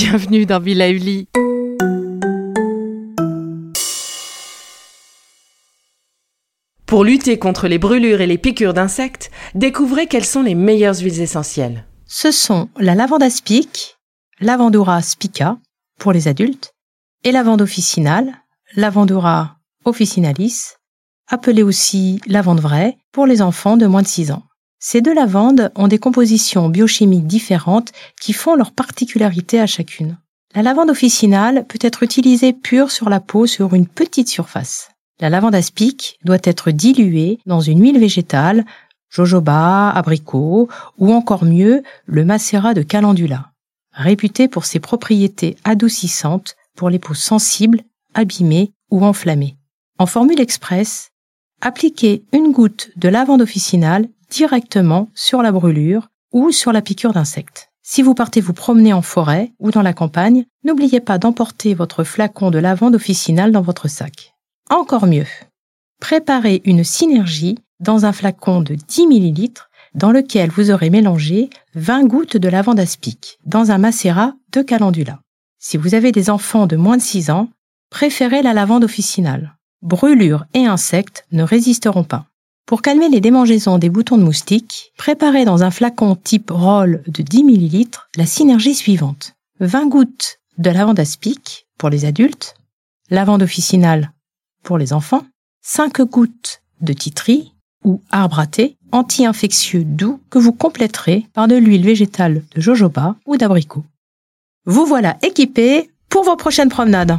Bienvenue dans Villa Uli. Pour lutter contre les brûlures et les piqûres d'insectes, découvrez quelles sont les meilleures huiles essentielles. Ce sont la lavande aspic, Lavandura spica pour les adultes et lavande officinale, Lavandura officinalis, appelée aussi lavande vraie pour les enfants de moins de 6 ans. Ces deux lavandes ont des compositions biochimiques différentes qui font leur particularité à chacune. La lavande officinale peut être utilisée pure sur la peau sur une petite surface. La lavande aspic doit être diluée dans une huile végétale, jojoba, abricot ou encore mieux le macérat de calendula, réputé pour ses propriétés adoucissantes pour les peaux sensibles, abîmées ou enflammées. En formule express, appliquez une goutte de lavande officinale directement sur la brûlure ou sur la piqûre d'insectes. Si vous partez vous promener en forêt ou dans la campagne, n'oubliez pas d'emporter votre flacon de lavande officinale dans votre sac. Encore mieux, préparez une synergie dans un flacon de 10 ml dans lequel vous aurez mélangé 20 gouttes de lavande aspic dans un macérat de calendula. Si vous avez des enfants de moins de 6 ans, préférez la lavande officinale. Brûlures et insectes ne résisteront pas. Pour calmer les démangeaisons des boutons de moustiques, préparez dans un flacon type roll de 10 ml la synergie suivante. 20 gouttes de lavande aspic pour les adultes, lavande officinale pour les enfants, 5 gouttes de titri ou arbre à thé anti-infectieux doux que vous compléterez par de l'huile végétale de jojoba ou d'abricot. Vous voilà équipé pour vos prochaines promenades.